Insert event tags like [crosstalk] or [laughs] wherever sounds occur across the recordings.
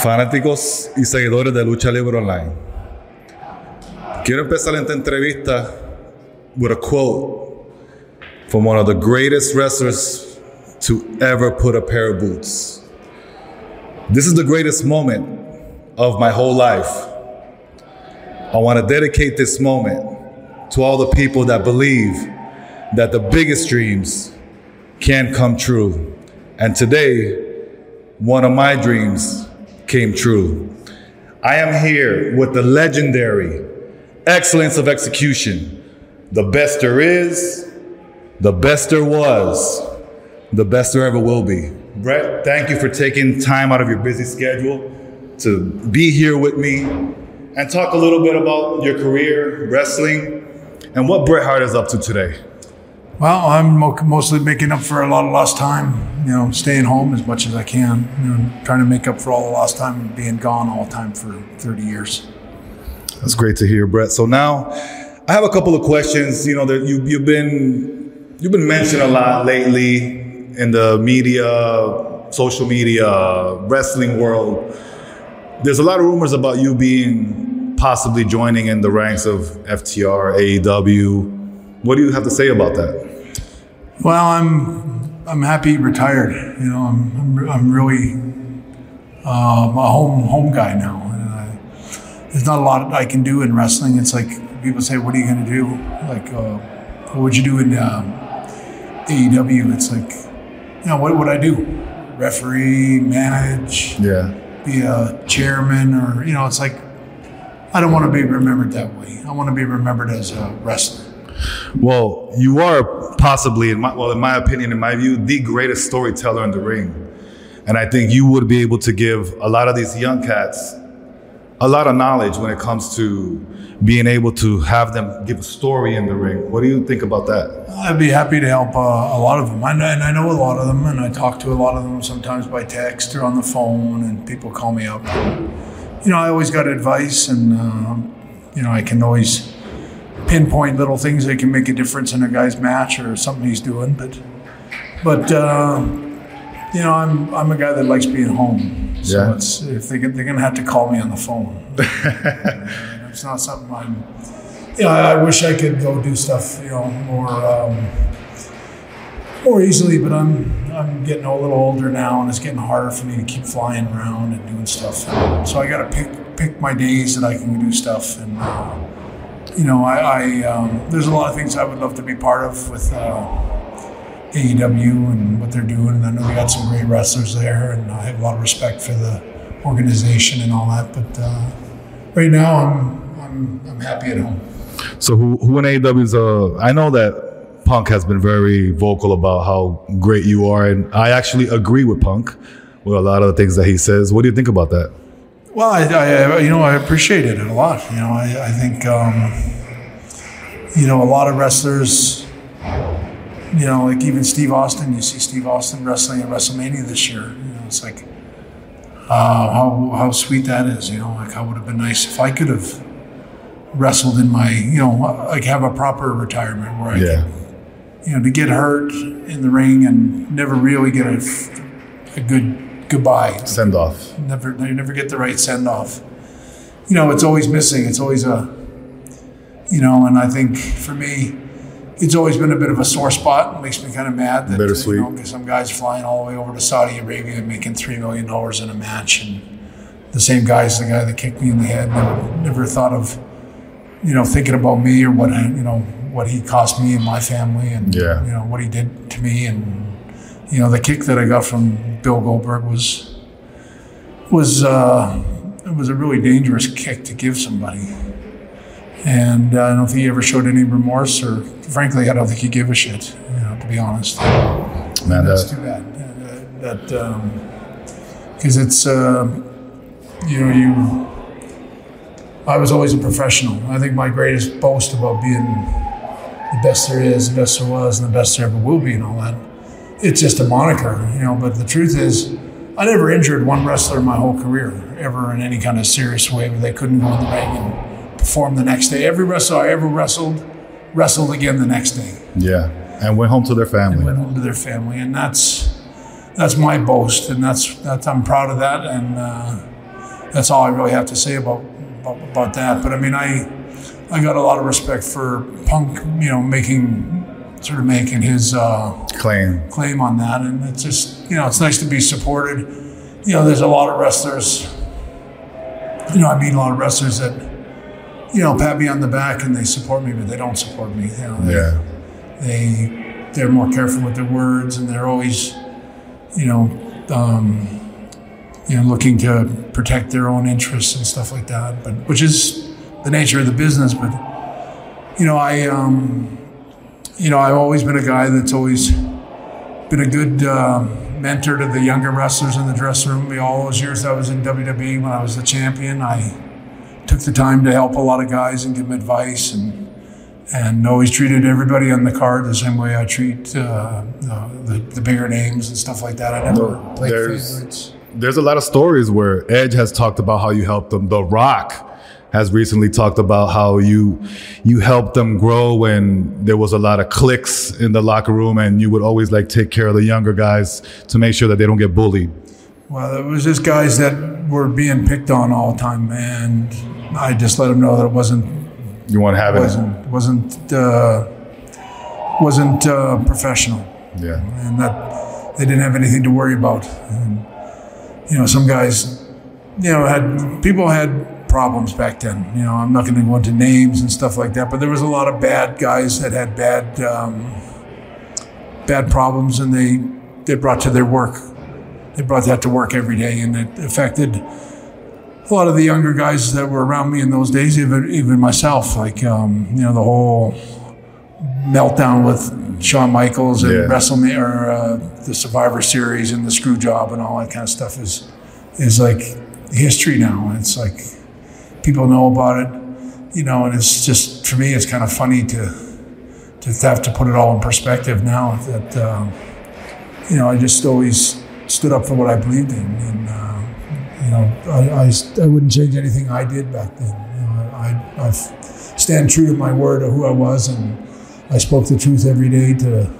fanáticos y seguidores de Lucha Libre Online. Quiero empezar esta entrevista with a quote from one of the greatest wrestlers to ever put a pair of boots. This is the greatest moment of my whole life. I want to dedicate this moment to all the people that believe that the biggest dreams can come true. And today, one of my dreams came true. I am here with the legendary excellence of execution, the best there is, the best there was, the best there ever will be. Brett, thank you for taking time out of your busy schedule to be here with me and talk a little bit about your career, wrestling, and what Bret Hart is up to today. Well, I'm mostly making up for a lot of lost time. You know, staying home as much as I can. You know, trying to make up for all the lost time and being gone all the time for 30 years. That's great to hear, Brett. So now, I have a couple of questions. You know, that you you've been you've been mentioned a lot lately in the media, social media, wrestling world. There's a lot of rumors about you being possibly joining in the ranks of FTR, AEW. What do you have to say about that? Well, I'm I'm happy retired. You know, I'm I'm, I'm really um, a home home guy now. And I, there's not a lot I can do in wrestling. It's like people say, "What are you going to do?" Like, uh, what would you do in um, AEW? It's like, you know, what would I do? Referee, manage, Yeah. be a chairman, or you know, it's like I don't want to be remembered that way. I want to be remembered as a wrestler. Well, you are possibly, in my, well, in my opinion, in my view, the greatest storyteller in the ring. And I think you would be able to give a lot of these young cats a lot of knowledge when it comes to being able to have them give a story in the ring. What do you think about that? I'd be happy to help uh, a lot of them. I know, and I know a lot of them, and I talk to a lot of them sometimes by text or on the phone, and people call me up. You know, I always got advice, and uh, you know, I can always pinpoint little things that can make a difference in a guy's match or something he's doing. But, but uh, you know, I'm I'm a guy that likes being home. So Yeah. it's if they get, they're gonna have to call me on the phone. [laughs] it's not something I'm. You know, I I wish I could go do stuff, you know, more um, more easily, but I'm I'm getting a little older now, and it's getting harder for me to keep flying around and doing stuff. So I got to pick pick my days that I can do stuff, and uh, you know, I, I um, there's a lot of things I would love to be part of with uh, AEW and what they're doing, and I know we got some great wrestlers there, and I have a lot of respect for the organization and all that. But uh, right now, I'm I'm I'm happy at home. So who, who in AEW is, uh, I know that Punk has been very vocal about how great you are. And I actually agree with Punk with a lot of the things that he says. What do you think about that? Well, I, I you know I appreciate it a lot. You know, I, I think um, you know a lot of wrestlers. You know, like even Steve Austin. You see Steve Austin wrestling at WrestleMania this year. You know, it's like uh, how how sweet that is. You know, like how would have been nice if I could have wrestled in my you know like have a proper retirement where I Yeah. could you know, to get hurt in the ring and never really get a, a good goodbye. Send off. Never, you never get the right send off. You know, it's always missing. It's always a, you know, and I think for me, it's always been a bit of a sore spot. It makes me kind of mad that Bittersweet. You know, some guys flying all the way over to Saudi Arabia and making three million dollars in a match, and the same guy's the guy that kicked me in the head. Never, never thought of, you know, thinking about me or what you know what he cost me and my family, and Yeah. you know what he did to me, and you know the kick that I got from Bill Goldberg was was uh, it was a really dangerous kick to give somebody. And uh, I don't think he ever showed any remorse, or frankly, I don't think he gave a shit. You know, to be honest, Man, that's that, too bad. Uh, That because it's uh, you know you. I was always a professional. I think my greatest boast about being the best there is, the best there was, and the best there ever will be, and all that. It's just a moniker, you know. But the truth is, I never injured one wrestler in my whole career ever in any kind of serious way where they couldn't go in the ring and perform the next day. Every wrestler I ever wrestled wrestled again the next day yeah. And went home to their family. went home to their family, and that's that's my boast, and that's that's I'm proud of that, and uh, that's all I really have to say about about, about that. But I mean, I I got a lot of respect for Punk, you know, making sort of making his uh, Claim. claim on that, and it's just you know it's nice to be supported. You know, there's a lot of wrestlers. You know, I meet a lot of wrestlers that you know pat me on the back and they support me, but they don't support me. You know, they, Yeah. they they're more careful with their words and they're always you know um, you know looking to protect their own interests and stuff like that but which is the nature of the business but you know i um, you know i've always been a guy that's always been a good uh, mentor to the younger wrestlers in the dressing room all those years i was in wwe when i was the champion i took the time to help a lot of guys and give them advice and and always treated everybody on the card the same way I treat uh, the, the bigger names and stuff like that. I never played There's- favorites. There's a lot of stories where Edge has talked about how you helped them. The Rock has recently talked about how you you helped them grow when there was a lot of cliques in the locker room, and you would always like take care of the younger guys to make sure that they don't get bullied. Well, it was just guys that were being picked on all the time, and I just let them know that it wasn't You want to have it? wasn't wasn't uh, wasn't uh, professional. Yeah. and that they didn't have anything to worry about. And, you know, some guys, you know, had people had problems back then. You know, I'm not going to go into names and stuff like that, but there was a lot of bad guys that had bad um, bad problems, and they they brought to their work. They brought that to work every day, and it affected a lot of the younger guys that were around me in those days, even even myself. Like um, you know, the whole meltdown with Shawn Michaels and Yeah. WrestleMania or uh, the Survivor Series and the screw job and all that kind of stuff is is like history now. It's like people know about it, you know, and it's just for me, it's kind of funny to to have to put it all in perspective now. That um, you know, I just always stood up for what I believed in, and uh, you know, I, I, I wouldn't change anything I did back then. You know, I, I, stand true to my word of who I was, and I spoke the truth every day to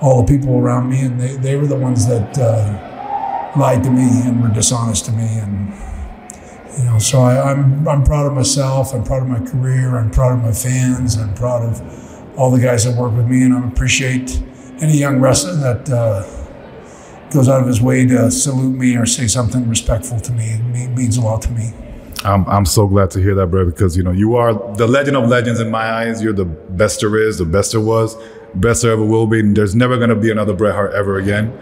all the people around me, and they, they were the ones that uh, lied to me and were dishonest to me, and you know, so I, I'm I'm proud of myself. I'm proud of my career. I'm proud of my fans. I'm proud of all the guys that work with me, and I appreciate any young wrestler that uh, goes out of his way to salute me or say something respectful to me. It means a lot to me. I'm, I'm so glad to hear that, bro, because you know you are the legend of legends in my eyes. You're the best there is, the best there was, best there ever will be. And there's never gonna be another Bret Hart ever again.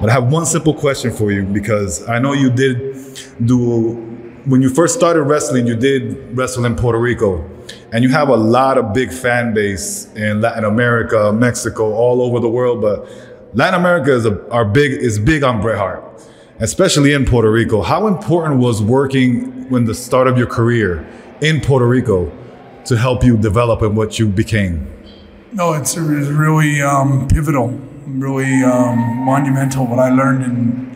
But I have one simple question for you because I know you did do when you first started wrestling. You did wrestle in Puerto Rico, and you have a lot of big fan base in Latin America, Mexico, all over the world. But Latin America is a, are big is big on Bret Hart especially in Puerto Rico. How important was working when the start of your career in Puerto Rico to help you develop in what you became? No, it's, it's really um, pivotal, really um, monumental. What I learned in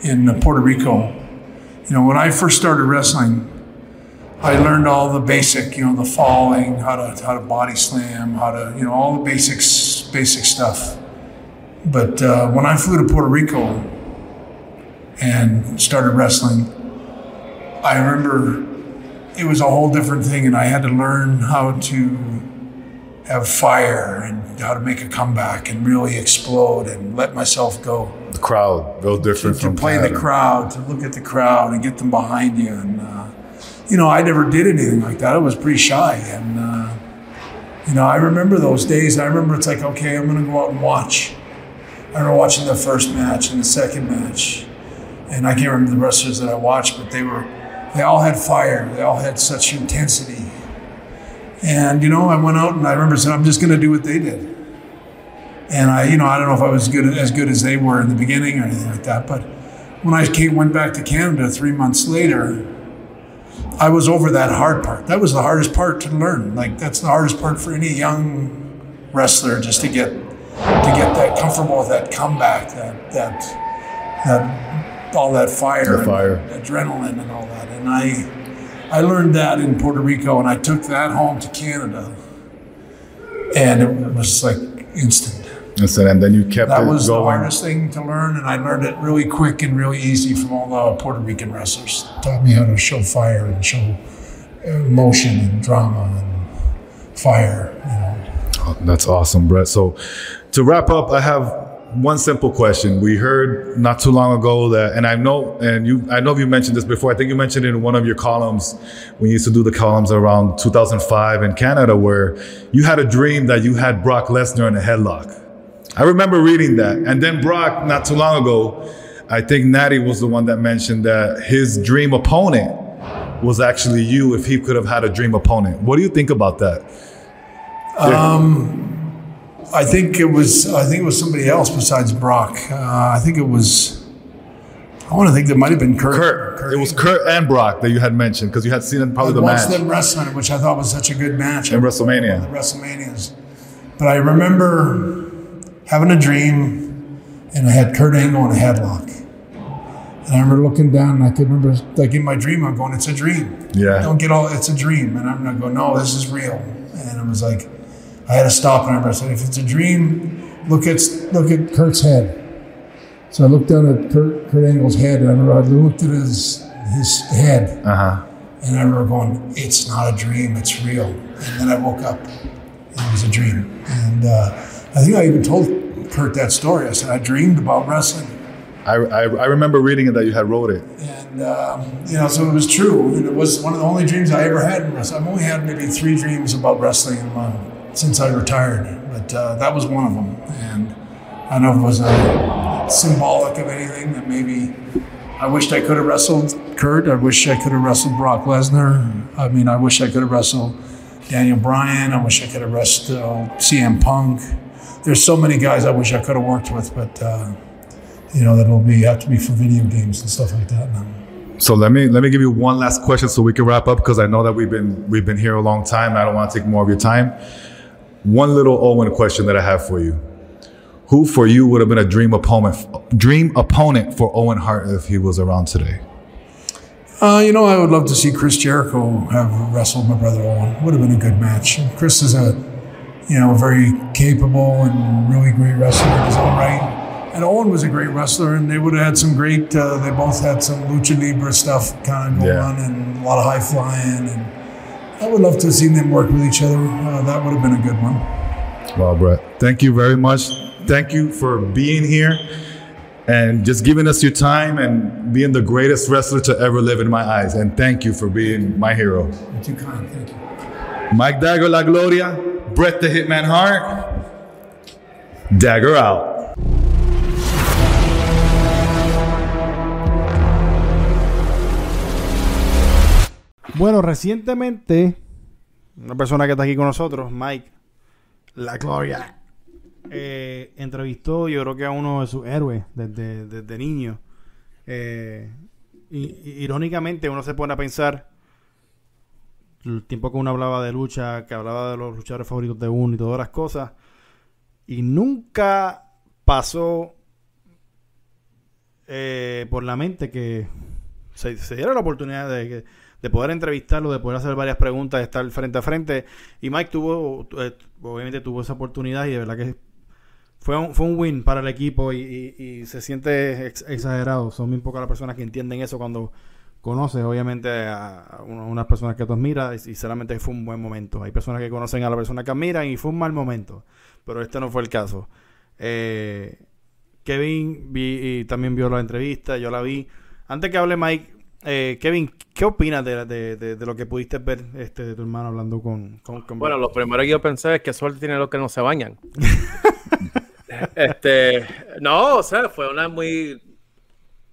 in Puerto Rico. You know, when I first started wrestling, I learned all the basic, you know, the falling, how to how to body slam, how to, you know, all the basics, basic stuff. But uh, when I flew to Puerto Rico and started wrestling, I remember it was a whole different thing, and I had to learn how to have fire and how to make a comeback and really explode and let myself go. The crowd, real different To from play the crowd, to look at the crowd and get them behind you. And, uh, you know, I never did anything like that. I was pretty shy. And, uh, you know, I remember those days. I remember it's like, okay, I'm going to go out and watch. I remember watching the first match and the second match. And I can't remember the wrestlers that I watched, but they were, they all had fire. They all had such intensity. And you know, I went out and I remember saying, "I'm just going to do what they did." And I, you know, I don't know if I was good as good as they were in the beginning or anything like that. But when I came, went back to Canada three months later, I was over that hard part. That was the hardest part to learn. Like that's the hardest part for any young wrestler, just to get to get that comfortable with that comeback, that that that all that fire, The fire. adrenaline, and all that. And I I learned that in Puerto Rico, and I took that home to Canada, and it was like instant. Instant, And then you kept that it was the hardest thing to learn, and I learned it really quick and really easy from all the Puerto Rican wrestlers. Taught me how to show fire and show uh, emotion and drama and fire. You know. Oh, that's awesome, Brett. So to wrap up, I have one simple question. We heard not too long ago that, and I know, and you, I know you mentioned this before. I think you mentioned it in one of your columns when you used to do the columns around 2005 in Canada, where you had a dream that you had Brock Lesnar in a headlock. I remember reading that, and then Brock, not too long ago, I think Natty was the one that mentioned that his dream opponent was actually you if he could have had a dream opponent. What do you think about that? Um, I think it was. I think it was somebody else besides Brock. Uh, I think it was. I want to think that might have been Kurt. Kurt. It was Kurt and Brock that you had mentioned because you had seen probably I the watched match them wrestling, which I thought was such a good match. in WrestleMania. the WrestleManias. But I remember having a dream, and I had Kurt Angle in a headlock. And I remember looking down, and I could remember, like in my dream, I'm going, "It's a dream. Yeah. Don't get all. It's a dream." And I'm gonna go, "No, this is real." And I was like, I had to stop, and I remember I said, "If it's a dream, look at look at Kurt's head." So I looked down at Kurt, Kurt Angle's head, and I remember I looked at his his head, Uh huh. and I remember going, "It's not a dream; it's real." And then I woke up, and it was a dream. And uh, I think I even told Kurt that story. I said I dreamed about wrestling, I, I, I remember reading it that you had wrote it. and um, you know, so it was true. And it was one of the only dreams I ever had in wrestling. I've only had maybe three dreams about wrestling in my, since I retired, but uh, that was one of them. And I don't know if it was uh, symbolic of anything that maybe I wished I could have wrestled Kurt. I wish I could have wrestled Brock Lesnar. I mean, I wish I could have wrestled Daniel Bryan. I wish I could have wrestled CM Punk. There's so many guys I wish I could have worked with, but uh, you know that'll be have to be for video games and stuff like that now. So let me let me give you one last question so we can wrap up because I know that we've been we've been here a long time. I don't want to take more of your time. One little Owen question that I have for you. Who for you would have been a dream opponent dream opponent for Owen Hart if he was around today? Uh, you know, I would love to see Chris Jericho have wrestled my brother Owen. Would have been a good match. Chris is a, you know, very capable and really great wrestler in his own right. And Owen was a great wrestler, and they would have had some great. Uh, they both had some lucha libre stuff kind of going Yeah. on, and a lot of high flying. And I would love to have seen them work with each other. Uh, that would have been a good one. Well, Brett, thank you very much. Thank you for being here and just giving us your time and being the greatest wrestler to ever live in my eyes. And thank you for being my hero. You're too kind. Thank you. Mike Dagger La Gloria, Brett the Hitman Hart, Dagger out. Bueno, recientemente, una persona que está aquí con nosotros, Mike, la Gloria, eh, entrevistó, yo creo que a uno de sus héroes desde, desde niño. Eh, y, irónicamente, uno se pone a pensar el tiempo que uno hablaba de lucha, que hablaba de los luchadores favoritos de uno y todas las cosas, y nunca pasó eh, por la mente que se, se diera la oportunidad de, que- de poder entrevistarlo, de poder hacer varias preguntas, de estar frente a frente. Y Mike tuvo, eh, obviamente tuvo esa oportunidad y de verdad que fue un, fue un win para el equipo y, se siente ex- exagerado. Son muy pocas las personas que entienden eso cuando conoces, obviamente, a, a una- unas personas que tú admiras y, solamente fue un buen momento. Hay personas que conocen a la persona que admiran y fue un mal momento, pero este no fue el caso. Eh, Kevin vi, y también vio la entrevista, yo la vi. Antes que hable Mike, eh, Kevin, ¿qué opinas de, de- de- de lo que pudiste ver este, de tu hermano hablando con... con, con- Bueno, lo primero que yo pensé es que suerte tiene los que no se bañan. [laughs] este, no, o sea, fue una muy.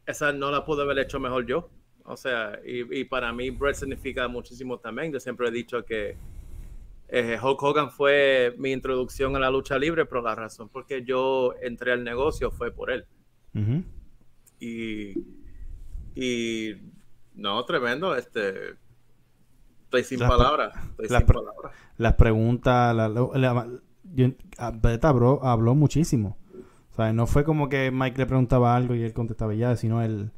Esa no la pude haber hecho mejor yo. O sea, y, y para mí Brett significa muchísimo también. Yo siempre he dicho que eh, Hulk Hogan fue mi introducción a la lucha libre, pero la razón por que yo entré al negocio fue por él. Ujú. Y, y no, tremendo. Este, estoy sin palabras. Estoy las sin pre- palabras. Las preguntas... La, la- la- yo- a- Beta habló, habló muchísimo. O sea, no fue como que Mike le preguntaba algo y él contestaba ya, sino él...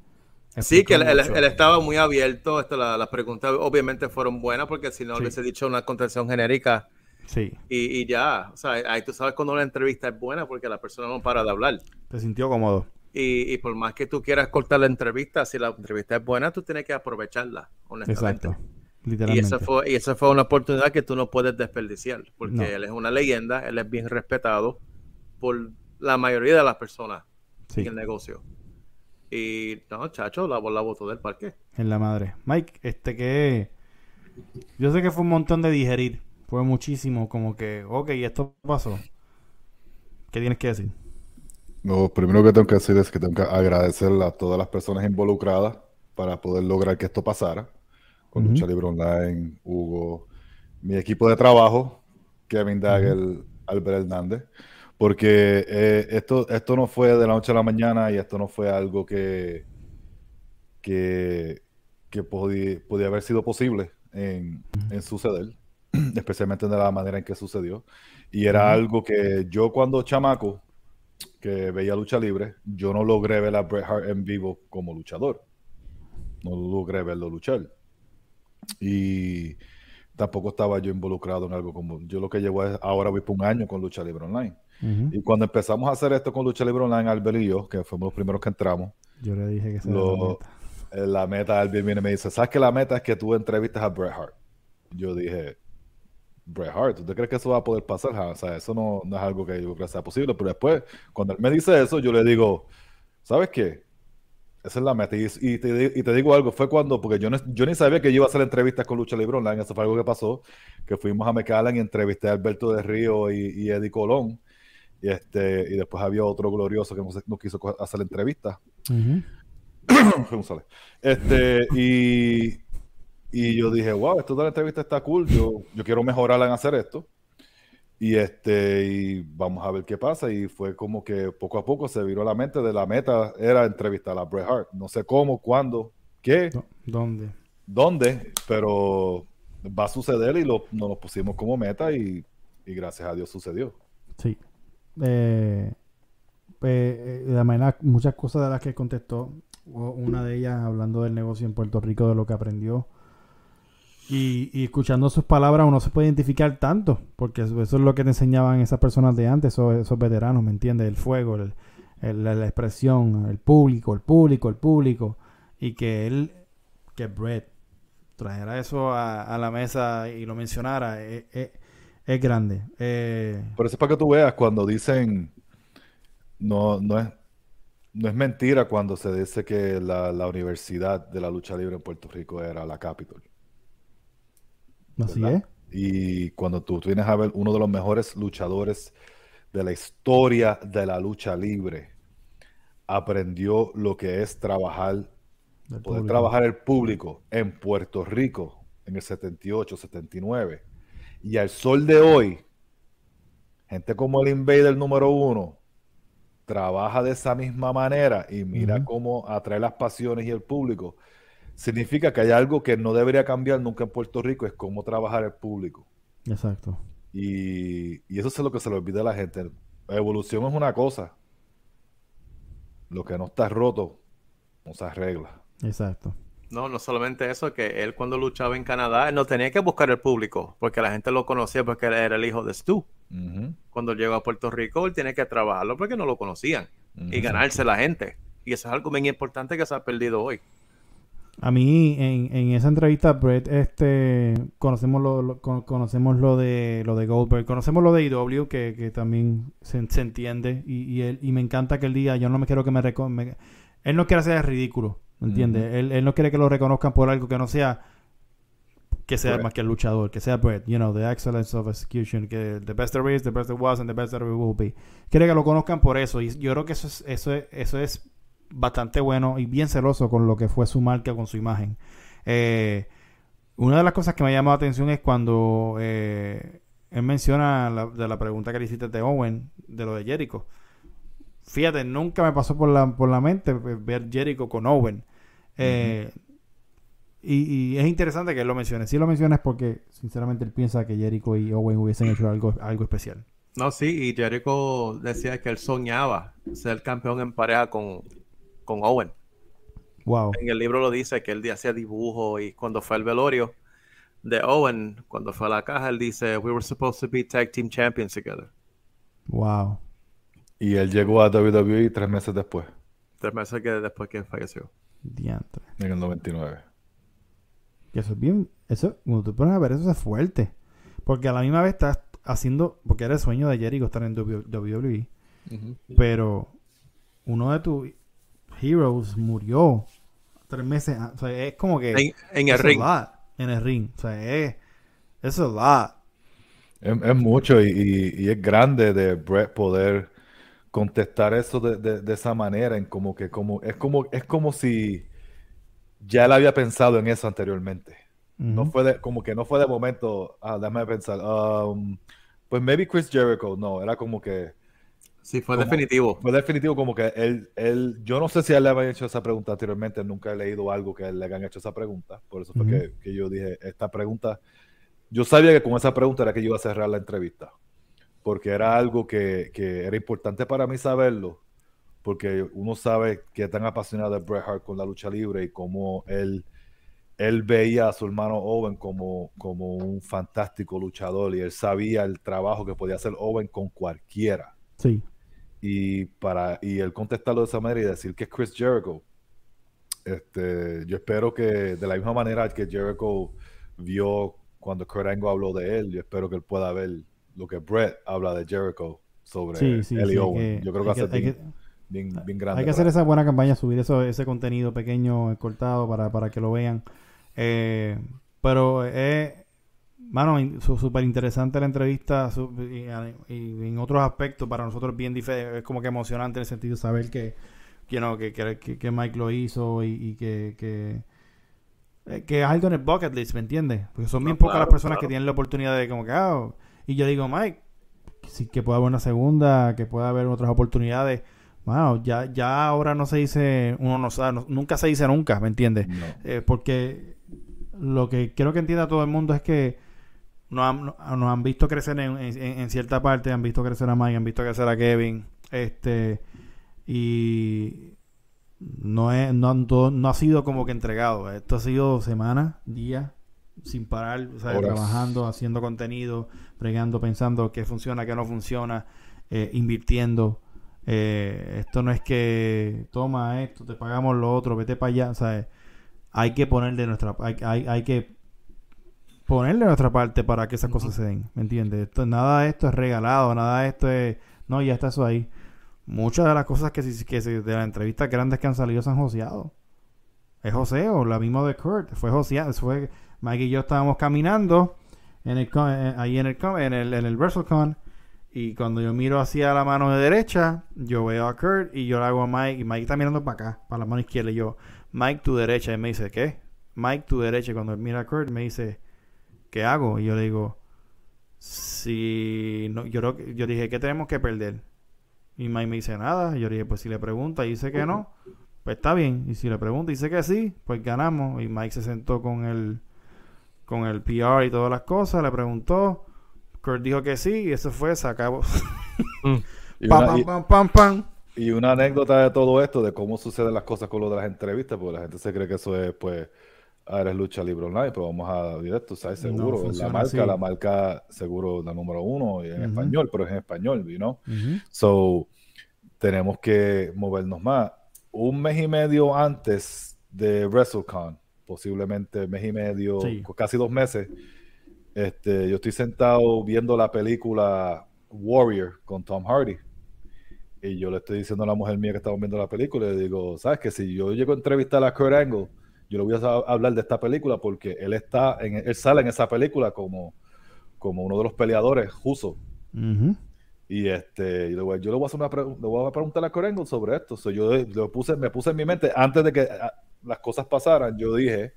Sí, que él, estaba muy abierto. Esto, la- las preguntas obviamente fueron buenas porque si no Sí. hubiese dicho una contestación genérica, Sí. Y, y ya, o sea, ahí tú sabes cuando una entrevista es buena porque la persona no para de hablar. Te sintió cómodo. Y, y por más que tú quieras cortar la entrevista, si la entrevista es buena, tú tienes que aprovecharla, honestamente. Exacto. Y Literalmente. esa, fue, y esa fue una oportunidad que tú no puedes desperdiciar, porque No. él es una leyenda, él es bien respetado por la mayoría de las personas Sí, en el negocio. Y no, chacho, la bola botó del parque. en la madre. Mike, este que... Yo sé que fue un montón de digerir. Fue muchísimo, como que, ok, esto pasó. ¿Qué tienes que decir? Lo primero que tengo que decir es que tengo que agradecer a todas las personas involucradas para poder lograr que esto pasara. Con Ujú. Lucha Libre Online, Hugo, mi equipo de trabajo, Kevin Dagger, Albert Hernández. Porque eh, esto, esto no fue de la noche a la mañana y esto no fue algo que, que, que podía, podía haber sido posible en, en suceder, especialmente de la manera en que sucedió. Y era algo que yo cuando chamaco, que veía lucha libre, yo no logré ver a Bret Hart en vivo como luchador. No logré verlo luchar. Y tampoco estaba yo involucrado en algo como... Yo lo que llevo es, ahora voy por un año con Lucha Libre Online. Y cuando empezamos a hacer esto con Lucha Libre Online, Albert y yo, que fuimos los primeros que entramos, Yo le dije que se era la lo- meta. eh, la meta, Albert viene y me dice, ¿sabes que la meta es que tú entrevistas a Bret Hart? Yo dije, Bret Hart, ¿tú te crees que eso va a poder pasar? O sea, eso no, no es algo que yo creo que sea posible. Pero después, cuando él me dice eso, yo le digo, ¿sabes qué? Esa es la meta. Y, y te, y te digo algo, fue cuando, porque yo, no- yo ni sabía que yo iba a hacer entrevistas con Lucha Libre Online, eso fue algo que pasó, que fuimos a McAllen y entrevisté a Alberto de Río y, y Eddie Colón. Y, este, y después había otro glorioso que no, se- no quiso hacer entrevistas. Ujú. [coughs] González. Este, y, y yo dije, wow, esto de la entrevista está cool, yo, yo quiero mejorarla en hacer esto. Y este, y vamos a ver qué pasa. Y fue como que poco a poco se viró la mente de la meta era entrevistar a Bret Hart. No sé cómo, cuándo, qué, ¿Dónde? dónde, pero va a suceder y lo, nos lo pusimos como meta y, y gracias a Dios sucedió. Sí. Eh, eh, de la manera, muchas cosas de las que contestó, una de ellas hablando del negocio en Puerto Rico, de lo que aprendió. Y, escuchando sus palabras uno se puede identificar tanto, porque eso, es lo que te enseñaban esas personas de antes, esos, veteranos, ¿me entiendes? El fuego, la, expresión, el público, el público, el público. Y que él, que Brett trajera eso a, la mesa y lo mencionara, es, es- es grande. Eh, Por eso es para que tú veas cuando dicen, no, no es, no es mentira cuando se dice que la Universidad de la Lucha Libre en Puerto Rico era la Capitol. Así ¿verdad? es. Y cuando tú vienes a ver uno de los mejores luchadores de la historia de la lucha libre, aprendió lo que es trabajar, poder público. trabajar el público en Puerto Rico en el 78, 79. Y al sol de hoy, gente como el Invader número uno trabaja de esa misma manera y mira cómo atrae las pasiones y el público. Significa que hay algo que no debería cambiar nunca en Puerto Rico, es cómo trabajar el público. Exacto. Y, y eso es lo que se le olvida a la gente. La evolución es una cosa. Lo que no está roto no se arregla. Exacto. No, no solamente eso, que él cuando luchaba en Canadá, él no tenía que buscar el público, porque la gente lo conocía porque él era el hijo de Stu. Cuando llegó a Puerto Rico, él tiene que trabajarlo porque no lo conocían y ganarse la gente. Y eso es algo bien importante que se ha perdido hoy. A mí en, en esa entrevista Brett este conocemos lo, lo- con- conocemos lo de lo de Goldberg, conocemos lo de IW que, que también se, se entiende y, y él y me encanta que él diga yo no me quiero que me, me- él no quiere hacer ridículo, ¿me entiendes? él, él no quiere que lo reconozcan por algo que no sea que sea más que el luchador, que sea Brett, you know, the excellence of execution, que the best there is, the best there was and the best there will be. Quiere que lo conozcan por eso y yo creo que eso es eso es, eso es bastante bueno y bien celoso con lo que fue su marca, con su imagen. Eh, una de las cosas que me llamó la atención es cuando eh, él menciona la, de la pregunta que le hiciste de Owen, de lo de Jericho. Fíjate, nunca me pasó por la, por la mente ver Jericho con Owen. Eh, y, y es interesante que él lo mencione. Si lo menciona es porque, sinceramente, él piensa que Jericho y Owen hubiesen hecho algo, algo especial. No, sí, y Jericho decía que él soñaba ser campeón en pareja con, con Owen. Wow. En el libro lo dice que él hacía dibujo y cuando fue al velorio de Owen, cuando fue a la caja, él dice, we were supposed to be tag team champions together. Wow. Y él llegó a WWE tres meses después, Tres meses que después que falleció. Diantre. en el 99. Que eso es bien. Eso, cuando tú pones a ver, eso es fuerte. Porque a la misma vez estás haciendo. Porque era el sueño de Jericho estar en WWE. Pero uno de tus heroes murió tres meses. a- O sea, es como que. En, en el ring. lot en el ring. O sea, es. Es a. Es, es mucho y, y- y es grande de Brett poder contestar eso de, de- de esa manera, en como que como es como es como si ya él había pensado en eso anteriormente. No fue de, como que no fue de momento, ah, déjame pensar, um, pues maybe Chris Jericho, no, era como que Sí, fue definitivo. fue definitivo como que él, él, yo no sé si él le habían hecho esa pregunta anteriormente, nunca he leído algo que él le hayan hecho esa pregunta, por eso fue que yo dije, esta pregunta, yo sabía que con esa pregunta era que yo iba a cerrar la entrevista, porque era algo que, que era importante para mí saberlo, porque uno sabe que tan apasionado es Bret Hart con la lucha libre y cómo él, él veía a su hermano Owen como, como un fantástico luchador y él sabía el trabajo que podía hacer Owen con cualquiera Sí. Y para y él contestarlo de esa manera y decir que es Chris Jericho este yo espero que de la misma manera que Jericho vio cuando Kurt Angle habló de él yo espero que él pueda ver lo que Brett habla de Jericho sobre Sí, sí. Owen que- yo creo que ser hay bien, que- bien, bien grande Hay que hacer esa buena campaña, subir eso, ese contenido pequeño, eh, cortado, para, para que lo vean. Eh, pero es, mano, súper interesante la entrevista y, y en otros aspectos para nosotros bien diferente, es como que emocionante en el sentido de saber que, que, no, que, que, que- Mike lo hizo y, y que, que, eh, que es algo en el bucket list, ¿me entiendes? Porque son No, bien pocas las claro, personas que tienen la oportunidad de como que, ah, y yo digo, Mike, sí, que pueda haber una segunda, que pueda haber otras oportunidades. Wow, ya, ya ahora no se dice, uno no sabe, no- nunca se dice nunca, ¿me entiendes? No. Eh, porque lo que quiero que entienda todo el mundo es que nos han, no- nos han visto crecer en, en- en cierta parte, han visto crecer a Mike, han visto crecer a Kevin, este, y no, es, no, han todo- no ha sido como que entregado. Esto ha sido semanas, días, sin parar, o sea, trabajando, haciendo contenido, bregando, pensando qué funciona, qué no funciona, eh, invirtiendo. Eh, esto no es que toma esto, te pagamos lo otro, vete para allá. O sea, hay que poner de nuestra hay, hay, hay que ponerle nuestra parte para que esas cosas se den, ¿me entiendes? Esto, nada de esto es regalado, nada de esto es, no, ya está eso ahí. Muchas de las cosas que, se- que se- de las entrevistas grandes que han salido se han joseado. Es joseo, la misma de Kurt, fue joseado, fue Mike y yo estábamos caminando en el eh, ahí en el en el en el WrestleCon y cuando yo miro hacia la mano de derecha, yo veo a Kurt y yo le hago a Mike y Mike está mirando para acá, para la mano izquierda y yo, Mike tu derecha y me dice, ¿qué? Mike tu derecha y cuando él mira a Kurt me dice, ¿qué hago? Y yo le digo, si no, yo creo que- yo dije, ¿qué tenemos que perder? Y Mike me dice nada. Y yo le dije, pues si le pregunta y dice que no, pues está bien. Y si le pregunta y dice que sí, pues ganamos. Y Mike se sentó con el, con el PR y todas las cosas, le preguntó. Kurt dijo que sí y eso fue, se acabó. [laughs] Y pam, pam, pam, pam. Y una anécdota de todo esto, de cómo suceden las cosas con lo de las entrevistas, porque la gente se cree que eso es, pues, ah, eres lucha libre online, pero vamos a directo, ¿sabes? No Seguro, la funciona marca, así. la marca seguro la número uno y en Ujú. español, pero es en español, you know? Ujú. So, tenemos que movernos más. Un mes y medio antes de WrestleCon, posiblemente mes y medio, Sí. casi dos meses, este, yo estoy sentado viendo la película Warrior con Tom Hardy. Y yo le estoy diciendo a la mujer mía que estamos viendo la película, le digo, ¿sabes que Si yo llego a entrevistar a Kurt Angle, yo le voy a hablar de esta película porque él está, en, él sale en esa película como, como uno de los peleadores, Juso. Ujú. Y este, yo le voy, yo le voy a hacer una le voy a preguntar a Angle sobre esto. So, yo lo puse, me puse en mi mente, antes de que las cosas pasaran, yo dije,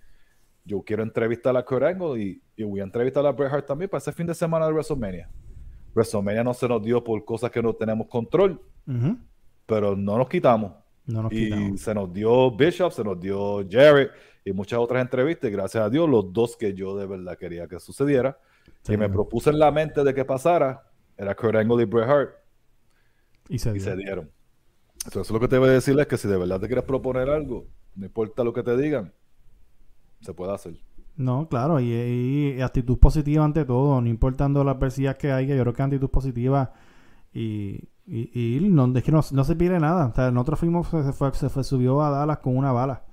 yo quiero entrevistar a Angle y, y voy a entrevistar a Bret Hart también para ese fin de semana de WrestleMania. WrestleMania no se nos dio por cosas que no tenemos control, pero no nos quitamos. No nos y quitamos. se nos dio Bishop, se nos dio Jarrett y muchas otras entrevistas. Y gracias a Dios, los dos que yo de verdad quería que sucediera, Sí, y me propuse en la mente de que pasara, era Kurt Angle y Bret Hart Y se y se dieron. Entonces, lo que te voy a decir es que si de verdad te quieres proponer algo, no importa lo que te digan, se puede hacer. No, claro, y, y actitud positiva ante todo, no importando las adversidades que hay, que yo creo que actitud positiva y, y, y no, es que no, no se pierde nada. O sea, nosotros fuimos, se fue, se fue, subió a Dallas con una bala.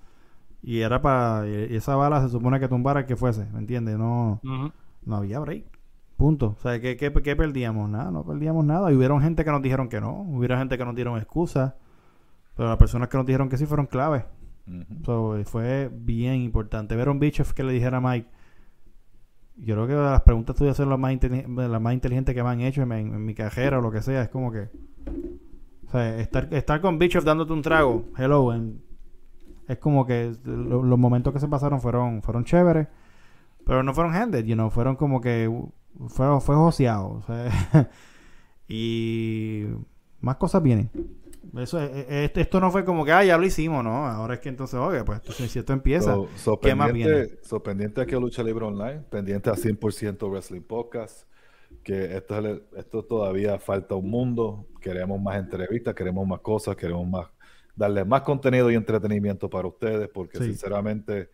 Y era para, y esa bala se supone que tumbara el que fuese, ¿me entiendes? No, no había break. Punto. O sea, ¿qué, qué, qué perdíamos? Nada, no perdíamos nada. Y hubieron gente que nos dijeron que no. Hubiera gente que nos dieron excusas. Pero las personas que nos dijeron que sí fueron claves. Ujú. So, fue bien importante. Ver a un bicho que le dijera a Mike. Yo creo que las preguntas tuyas son las más, las más inteligentes que me han hecho en, mi carrera o lo que sea. Es como que. O sea, estar, estar con Bichoff dándote un trago. Hello. es como que lo- los momentos que se pasaron fueron fueron chéveres. Pero no fueron handed, you know, fueron como que uh, fue, fue joseado. o sea, [laughs] y más cosas vienen. Eso es- es- esto, esto no fue como que, ah, ya lo hicimos, ¿no? Ahora es que entonces, oye, pues entonces, si esto empieza, So, so ¿qué más viene? pendiente, so pendiente aquí a Lucha Libre Online, pendiente a 100% Wrestling Podcast, que esto, esto todavía falta un mundo, queremos más entrevistas, queremos más cosas, queremos más darle más contenido y entretenimiento para ustedes, porque Sí. sinceramente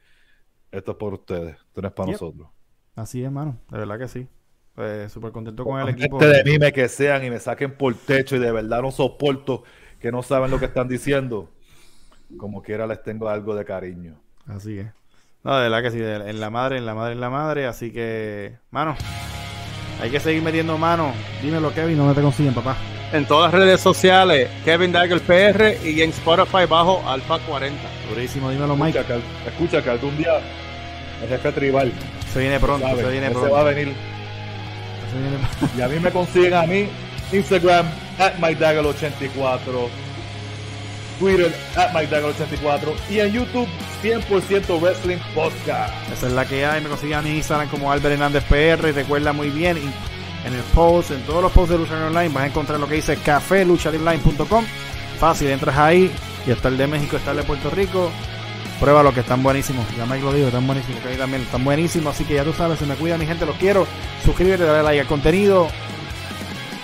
esto es por ustedes, esto no es para Yep. nosotros. Así es, hermano. De verdad que sí. Pues, súper contento con el equipo. De mime que sean y me saquen por techo y de verdad no soporto que no saben lo que están diciendo. Como quiera les tengo algo de cariño. Así es. No, de verdad que sí. de- En la madre, en la madre, en la madre. Así que, mano, hay que seguir metiendo mano. Dímelo, Kevin, ¿dónde te consiguen, papá? En todas las redes sociales, Kevin Dagger PR y en Spotify bajo Alfa 40. Durísimo, dímelo, Mike. Escucha que, escucha que algún día el jefe tribal Se viene pronto, sabe, se viene pronto. va a venir. Se viene- Y a mí me consiguen a mí Instagram at MikeDagger84 Twitter at MikeDagger84 y en YouTube 100% Wrestling Podcast. Esa es la que hay. Me consiguen a mi Instagram como Albert Hernández PR. Recuerda muy bien, en el post, en todos los posts de Lucha Online, vas a encontrar lo que dice cafeluchalibronline.com. Fácil, entras ahí y está el de México, está el de Puerto Rico. Prueba lo que están buenísimos. Ya Mike lo dijo, están buenísimos. Que también están buenísimos. Así que ya tú sabes, se me cuida mi gente, los quiero. Suscríbete, dale like al contenido.